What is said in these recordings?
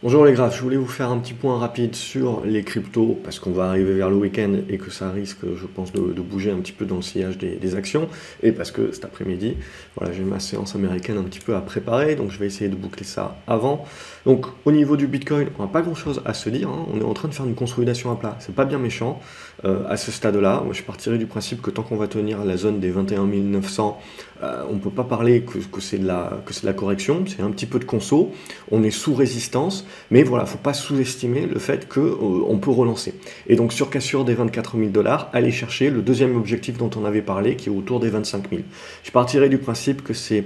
Bonjour les graphes, je voulais vous faire un petit point rapide sur les cryptos parce qu'on va arriver vers le week-end et que ça risque, je pense, de, bouger un petit peu dans le sillage des, actions et parce que cet après-midi, voilà, j'ai ma séance américaine un petit peu à préparer donc je vais essayer de boucler ça avant. Donc au niveau du Bitcoin, on n'a pas grand-chose à se dire, hein. on est en train de faire une consolidation à plat, c'est pas bien méchant euh, à ce stade-là. Je partirai du principe que tant qu'on va tenir la zone des 21 900, euh, on ne peut pas parler que, c'est de, la, correction, c'est un petit peu de conso, on est sous résistance. Mais voilà, faut pas sous-estimer le fait qu'on euh, peut relancer. Et donc sur cassure des 24 000 dollars, aller chercher le deuxième objectif dont on avait parlé, qui est autour des 25 000. Je partirai du principe que c'est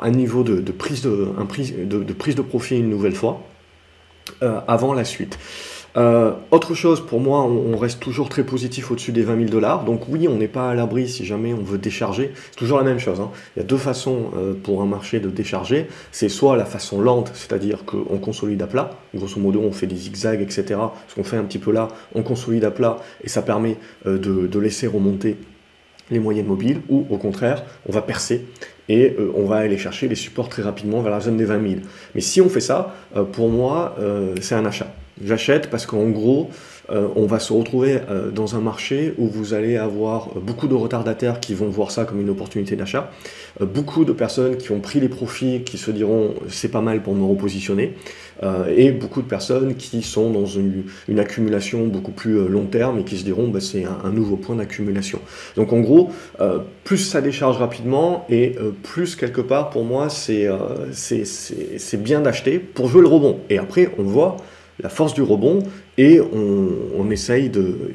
un niveau de, prise de, de, prise de profit une nouvelle fois, avant la suite. Euh, autre chose, pour moi, on, reste toujours très positif au-dessus des 20 000 dollars. Donc oui, on n'est pas à l'abri si jamais on veut décharger. C'est toujours la même chose. Hein. Il y a deux façons euh, pour un marché de décharger. C'est soit la façon lente, c'est-à-dire qu'on consolide à plat. Grosso modo, on fait des zigzags, etc. Ce qu'on fait un petit peu là, on consolide à plat et ça permet euh, de, laisser remonter les moyennes mobiles. Ou au contraire, on va percer et on va aller chercher les supports très rapidement vers la zone des 20 000. Mais si on fait ça, pour moi, c'est un achat. J'achète parce qu'en gros, euh, on va se retrouver euh, dans un marché où vous allez avoir beaucoup de retardataires qui vont voir ça comme une opportunité d'achat, euh, beaucoup de personnes qui ont pris les profits, qui se diront c'est pas mal pour me repositionner, et beaucoup de personnes qui sont dans une, accumulation beaucoup plus long terme et qui se diront bah, c'est un, nouveau point d'accumulation. Donc en gros, plus ça décharge rapidement et plus quelque part pour moi c'est bien d'acheter pour jouer le rebond. Et après on voit la force du rebond et on, essaye de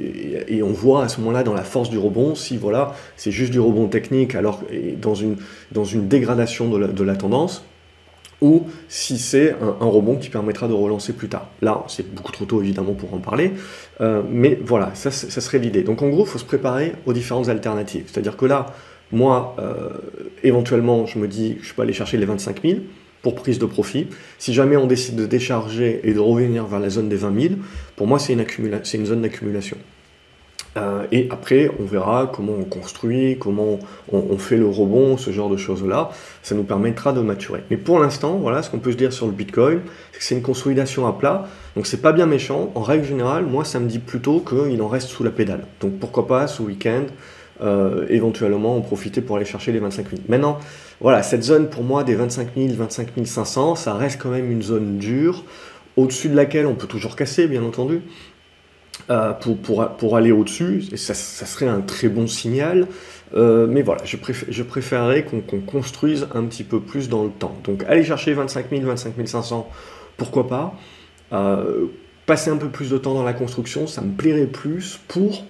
et on voit à ce moment-là dans la force du rebond si voilà c'est juste du rebond technique alors dans une dans une dégradation de la, tendance ou si c'est un, rebond qui permettra de relancer plus tard. Là, c'est beaucoup trop tôt évidemment pour en parler, euh, mais voilà, ça, ça serait l'idée. Donc en gros, il faut se préparer aux différentes alternatives. C'est-à-dire que là, moi, euh, éventuellement, je me dis, je peux aller chercher les 25 000, pour prise de profit. Si jamais on décide de décharger et de revenir vers la zone des 20 000, pour moi c'est une, une, zone d'accumulation. Euh, et après, on verra comment on construit, comment on, fait le rebond, ce genre de choses-là. Ça nous permettra de maturer. Mais pour l'instant, voilà ce qu'on peut se dire sur le Bitcoin, c'est que c'est une consolidation à plat. Donc c'est pas bien méchant. En règle générale, moi ça me dit plutôt qu'il en reste sous la pédale. Donc pourquoi pas ce week-end, euh, éventuellement en profiter pour aller chercher les 25 000. Maintenant, voilà, cette zone pour moi des 25 000, 25 500, ça reste quand même une zone dure, au-dessus de laquelle on peut toujours casser, bien entendu, euh, pour, pour, pour, aller au-dessus, et ça, serait un très bon signal. Euh, mais voilà, je, je préférerais qu'on construise un petit peu plus dans le temps. Donc aller chercher 25 000, 25 500, pourquoi pas. passer un peu plus de temps dans la construction, ça me plairait plus pour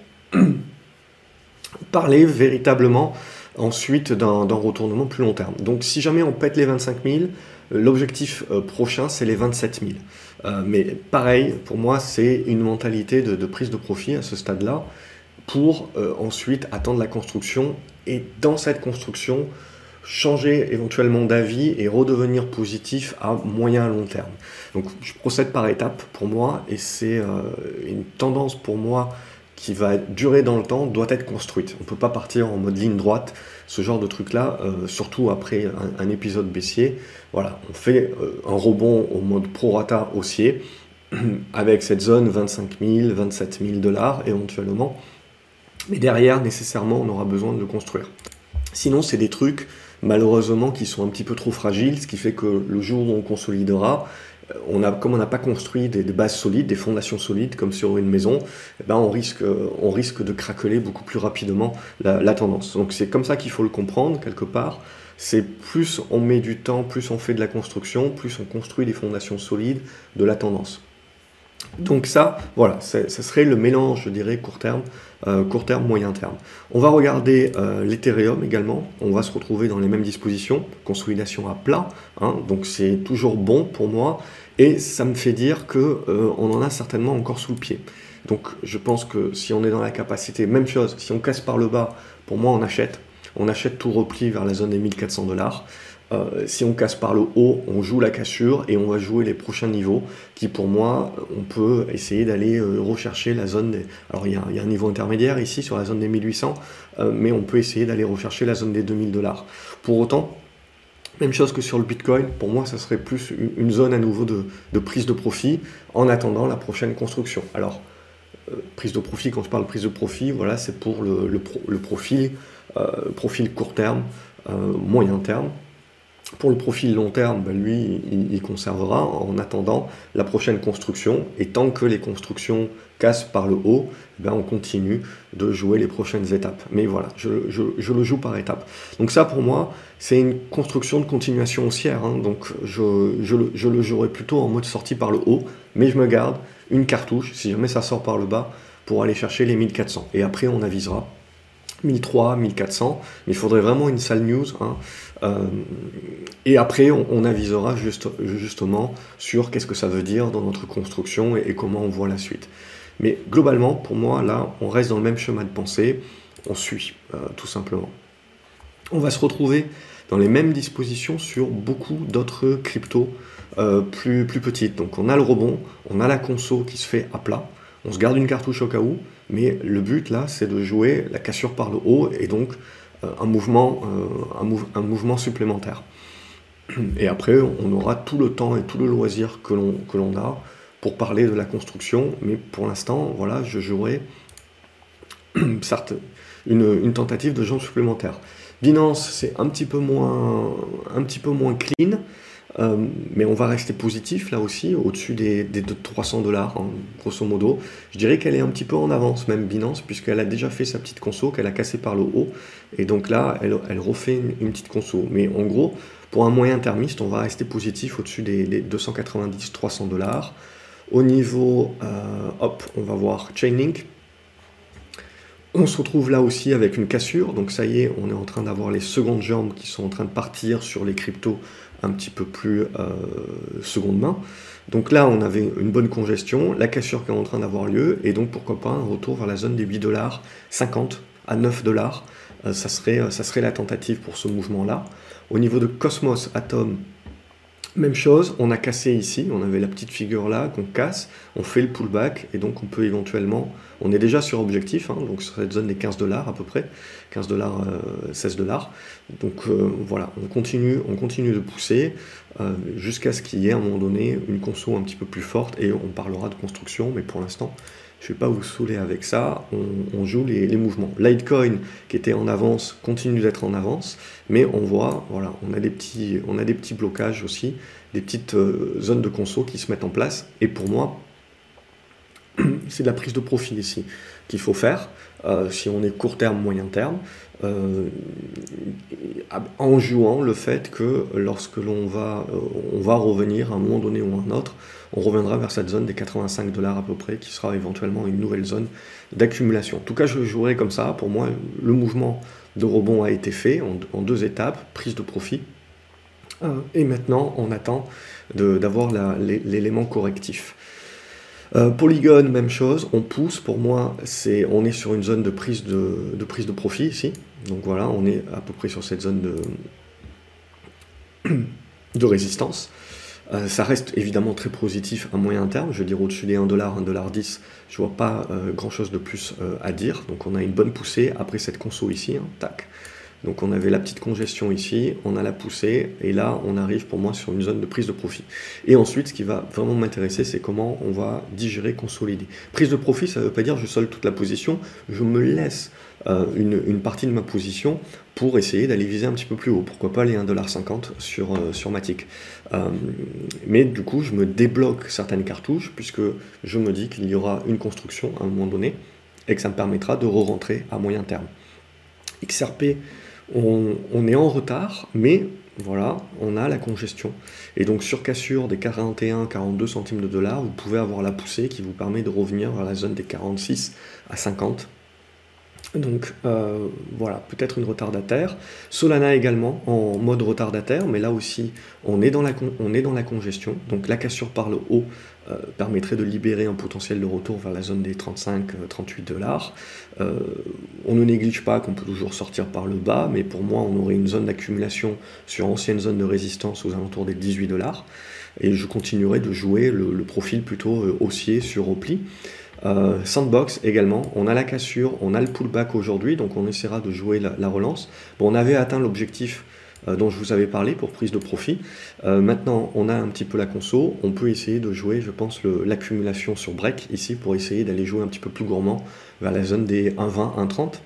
parler véritablement ensuite d'un retournement plus long terme. Donc si jamais on pète les 25 000, l'objectif euh, prochain c'est les 27 000. Euh, mais pareil, pour moi c'est une mentalité de, prise de profit à ce stade-là pour euh, ensuite attendre la construction et dans cette construction changer éventuellement d'avis et redevenir positif à moyen à long terme. Donc je procède par étapes pour moi et c'est une tendance pour moi qui va durer dans le temps doit être construite. On ne peut pas partir en mode ligne droite, ce genre de truc-là, euh, surtout après un, épisode baissier. Voilà, on fait euh, un rebond au mode prorata haussier, avec cette zone 25 000, 27 000 dollars éventuellement. Mais derrière, nécessairement, on aura besoin de le construire. Sinon, c'est des trucs, malheureusement, qui sont un petit peu trop fragiles, ce qui fait que le jour où on consolidera, on comme on n'a pas construit des, bases solides, des fondations solides comme sur une maison, eh ben on, risque, on risque de craqueler beaucoup plus rapidement la, tendance. Donc c'est comme ça qu'il faut le comprendre quelque part. C'est plus on met du temps, plus on fait de la construction, plus on construit des fondations solides de la tendance. Donc ça, voilà, ça serait le mélange, je dirais, court terme, euh, court terme, moyen terme. On va regarder euh, l'Ethereum également, on va se retrouver dans les mêmes dispositions, consolidation à plat, hein, donc c'est toujours bon pour moi, et ça me fait dire qu'on euh, en a certainement encore sous le pied. Donc je pense que si on est dans la capacité, même chose, si on casse par le bas, pour moi on achète, on achète tout repli vers la zone des 1400 dollars. Euh, si on casse par le haut, on joue la cassure et on va jouer les prochains niveaux qui pour moi, on peut essayer d'aller euh, rechercher la zone des... Alors il y, a, un niveau intermédiaire ici sur la zone des 1800, euh, mais on peut essayer d'aller rechercher la zone des 2000 dollars. Pour autant, Même chose que sur le Bitcoin, pour moi, ça serait plus une zone à nouveau de, prise de profit en attendant la prochaine construction. Alors, prise de profit, quand je parle prise de profit, voilà, c'est pour le, profil, euh, profil court terme, moyen terme. Pour le profil long terme, ben, lui, il, conservera en attendant la prochaine construction. Et tant que les constructions cassent par le haut, ben, on continue de jouer les prochaines étapes. Mais voilà, je, le joue par étapes. Donc ça, pour moi, c'est une construction de continuation haussière. Hein. Donc je, le, jouerai plutôt en mode sortie par le haut, mais je me garde une cartouche, si jamais ça sort par le bas, pour aller chercher les 1400. Et après, on avisera 1300, 1400, mais il faudrait vraiment une sale news. Hein. Euh, et après, on, avisera juste, justement sur qu'est-ce que ça veut dire dans notre construction et, comment on voit la suite. Mais globalement, pour moi, là, on reste dans le même chemin de pensée, on suit, euh, tout simplement. On va se retrouver dans les mêmes dispositions sur beaucoup d'autres cryptos euh, plus petites. Donc on a le rebond, on a la conso qui se fait à plat, on se garde une cartouche au cas où, mais le but là, c'est de jouer la cassure par le haut et donc euh, un, mouvement, euh, un, mouvement supplémentaire. Et après, on aura tout le temps et tout le loisir que l'on a pour parler de la construction, mais pour l'instant, voilà, je jouerai certes une, tentative de jeu supplémentaire. Binance, c'est un petit peu moins, un petit peu moins clean. Euh, mais on va rester positif là aussi, au-dessus des, des 300 dollars, hein, grosso modo. Je dirais qu'elle est un petit peu en avance, même Binance, puisqu'elle a déjà fait sa petite conso, qu'elle a cassé par le haut. Et donc là, elle, elle refait une, petite conso. Mais en gros, pour un moyen termiste, on va rester positif au-dessus des, 290-300 dollars. Au niveau, euh, hop, on va voir Chainlink. On se retrouve là aussi avec une cassure, donc ça y est, on est en train d'avoir les secondes jambes qui sont en train de partir sur les cryptos un petit peu plus euh, seconde main. Donc là, on avait une bonne congestion, la cassure qui est en train d'avoir lieu, et donc pourquoi pas un retour vers la zone des 8 dollars 50 à 9 dollars. Euh, ça, serait, euh, ça serait la tentative pour ce mouvement-là. Au niveau de Cosmos Atom, même chose, on a cassé ici, on avait la petite figure là qu'on casse, on fait le pullback et donc on peut éventuellement, on est déjà sur objectif, hein, donc sur cette zone des 15 dollars à peu près, 15 dollars, 16 dollars. Donc euh, voilà, on continue, on continue de pousser euh, jusqu'à ce qu'il y ait à un moment donné une conso un petit peu plus forte et on parlera de construction, mais pour l'instant, je ne vais pas vous saouler avec ça, on, joue les, mouvements. Litecoin, qui était en avance, continue d'être en avance, mais on voit, voilà, on a des petits, blocages aussi, des petites euh, zones de conso qui se mettent en place. Et pour moi, c'est de la prise de profit ici qu'il faut faire, euh, si on est court terme, moyen terme, euh, en jouant le fait que lorsque l'on va, on va revenir à un moment donné ou à un autre, on reviendra vers cette zone des 85 dollars à peu près, qui sera éventuellement une nouvelle zone d'accumulation. En tout cas, je jouerai comme ça. Pour moi, le mouvement de rebond a été fait en, deux étapes, prise de profit. Euh, et maintenant, on attend d'avoir l'élément correctif. Euh, Polygon, même chose, on pousse. Pour moi, c'est, on est sur une zone de prise de, profit ici. Donc voilà, on est à peu près sur cette zone de, de résistance. Euh, ça reste évidemment très positif à moyen terme, je veux dire au-dessus des 1$, 1$10, je vois pas euh, grand-chose de plus euh, à dire. Donc on a une bonne poussée après cette conso ici, hein, tac. Donc on avait la petite congestion ici, on a la poussée, et là on arrive pour moi sur une zone de prise de profit. Et ensuite, ce qui va vraiment m'intéresser, c'est comment on va digérer, consolider. Prise de profit, ça ne veut pas dire je solde toute la position, je me laisse euh, une, partie de ma position pour essayer d'aller viser un petit peu plus haut. Pourquoi pas les 1,50$ sur, euh, sur Matic. Euh, mais du coup, je me débloque certaines cartouches puisque je me dis qu'il y aura une construction à un moment donné et que ça me permettra de re-rentrer à moyen terme. XRP, on, est en retard, mais voilà, on a la congestion. Et donc sur cassure des 41-42 centimes de dollars, vous pouvez avoir la poussée qui vous permet de revenir vers la zone des 46 à 50 donc euh, voilà, peut-être une retardataire. Solana également en mode retardataire, mais là aussi on est dans la, on est dans la congestion. Donc la cassure par le haut euh, permettrait de libérer un potentiel de retour vers la zone des 35-38 euh, dollars. on ne néglige pas qu'on peut toujours sortir par le bas, mais pour moi on aurait une zone d'accumulation sur ancienne zone de résistance aux alentours des 18 dollars. Et je continuerai de jouer le, le profil plutôt haussier sur repli. Euh, sandbox également, on a la cassure, on a le pullback aujourd'hui, donc on essaiera de jouer la, relance. Bon, on avait atteint l'objectif dont je vous avais parlé pour prise de profit. maintenant, on a un petit peu la conso, on peut essayer de jouer, je pense, l'accumulation sur break ici pour essayer d'aller jouer un petit peu plus gourmand vers la zone des 1,20, 1,30.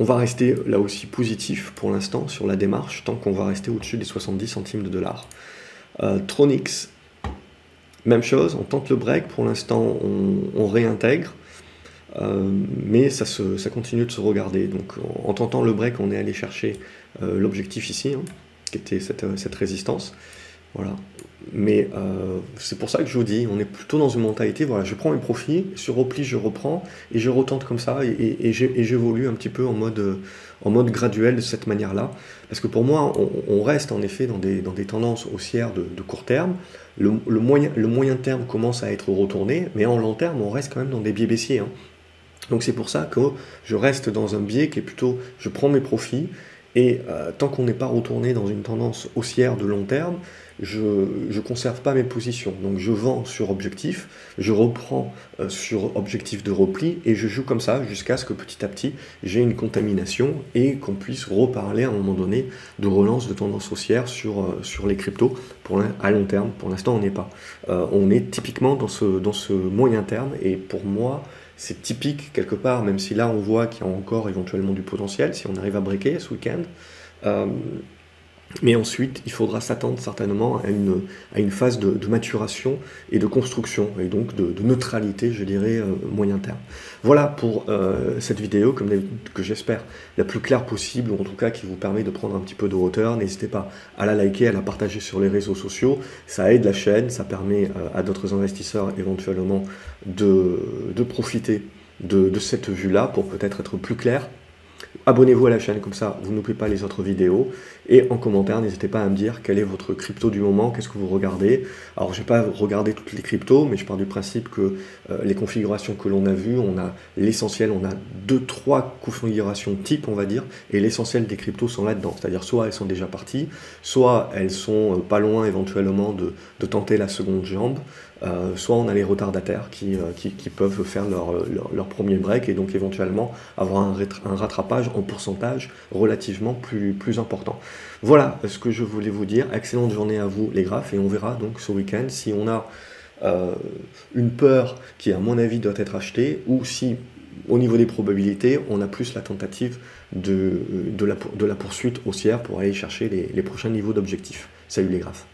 On va rester là aussi positif pour l'instant sur la démarche, tant qu'on va rester au-dessus des 70 centimes de dollars. Euh, Tronix, même chose, on tente le break, pour l'instant on, réintègre, euh, mais ça, continue de se regarder. Donc en, tentant le break, on est allé chercher euh, l'objectif ici, hein, qui était cette, cette résistance. Voilà. Mais euh, c'est pour ça que je vous dis, on est plutôt dans une mentalité, voilà, je prends mes profits, sur repli je reprends, et je retente comme ça, et, j'évolue un petit peu en mode, en mode graduel de cette manière-là. Parce que pour moi, on, reste en effet dans des, dans des tendances haussières de, court terme. Le, moyen, le moyen terme commence à être retourné, mais en long terme, on reste quand même dans des biais baissiers. Hein. Donc c'est pour ça que je reste dans un biais qui est plutôt, je prends mes profits, et euh, tant qu'on n'est pas retourné dans une tendance haussière de long terme, je ne conserve pas mes positions. Donc je vends sur objectif, je reprends euh, sur objectif de repli et je joue comme ça jusqu'à ce que petit à petit j'ai une contamination et qu'on puisse reparler à un moment donné de relance de tendance haussière sur, euh, sur les cryptos pour à long terme. Pour l'instant on n'est pas. Euh, on est typiquement dans ce, dans ce moyen terme et pour moi c'est typique quelque part, même si là on voit qu'il y a encore éventuellement du potentiel, si on arrive à breaker ce week-end. Mais ensuite, il faudra s'attendre certainement à une, phase de, maturation et de construction, et donc de, neutralité, je dirais, euh, moyen terme. Voilà pour euh, cette vidéo, que j'espère la plus claire possible, ou en tout cas qui vous permet de prendre un petit peu de hauteur. N'hésitez pas à la liker, à la partager sur les réseaux sociaux. Ça aide la chaîne, ça permet euh, à d'autres investisseurs éventuellement de, profiter de cette vue-là pour peut-être être plus clair Abonnez-vous à la chaîne, comme ça vous loupez pas les autres vidéos. Et en commentaire, n'hésitez pas à me dire quel est votre crypto du moment, qu'est-ce que vous regardez. Alors, je n'ai pas regardé toutes les cryptos, mais je pars du principe que euh, les configurations que l'on a vues, on a l'essentiel, on a deux, trois configurations type, on va dire, et l'essentiel des cryptos sont là-dedans. C'est-à-dire, soit elles sont déjà parties, soit elles sont euh, pas loin éventuellement de tenter la seconde jambe, euh, soit on a les retardataires qui, euh, peuvent faire leur, premier break et donc éventuellement avoir un, rattrapage en pourcentage relativement plus, important. Voilà ce que je voulais vous dire. Excellente journée à vous les graphes et on verra donc ce week-end si on a euh, une peur qui à mon avis doit être achetée ou si au niveau des probabilités on a plus la tentative de, de, la, de la poursuite haussière pour aller chercher les, les prochains niveaux d'objectifs. Salut les graphes.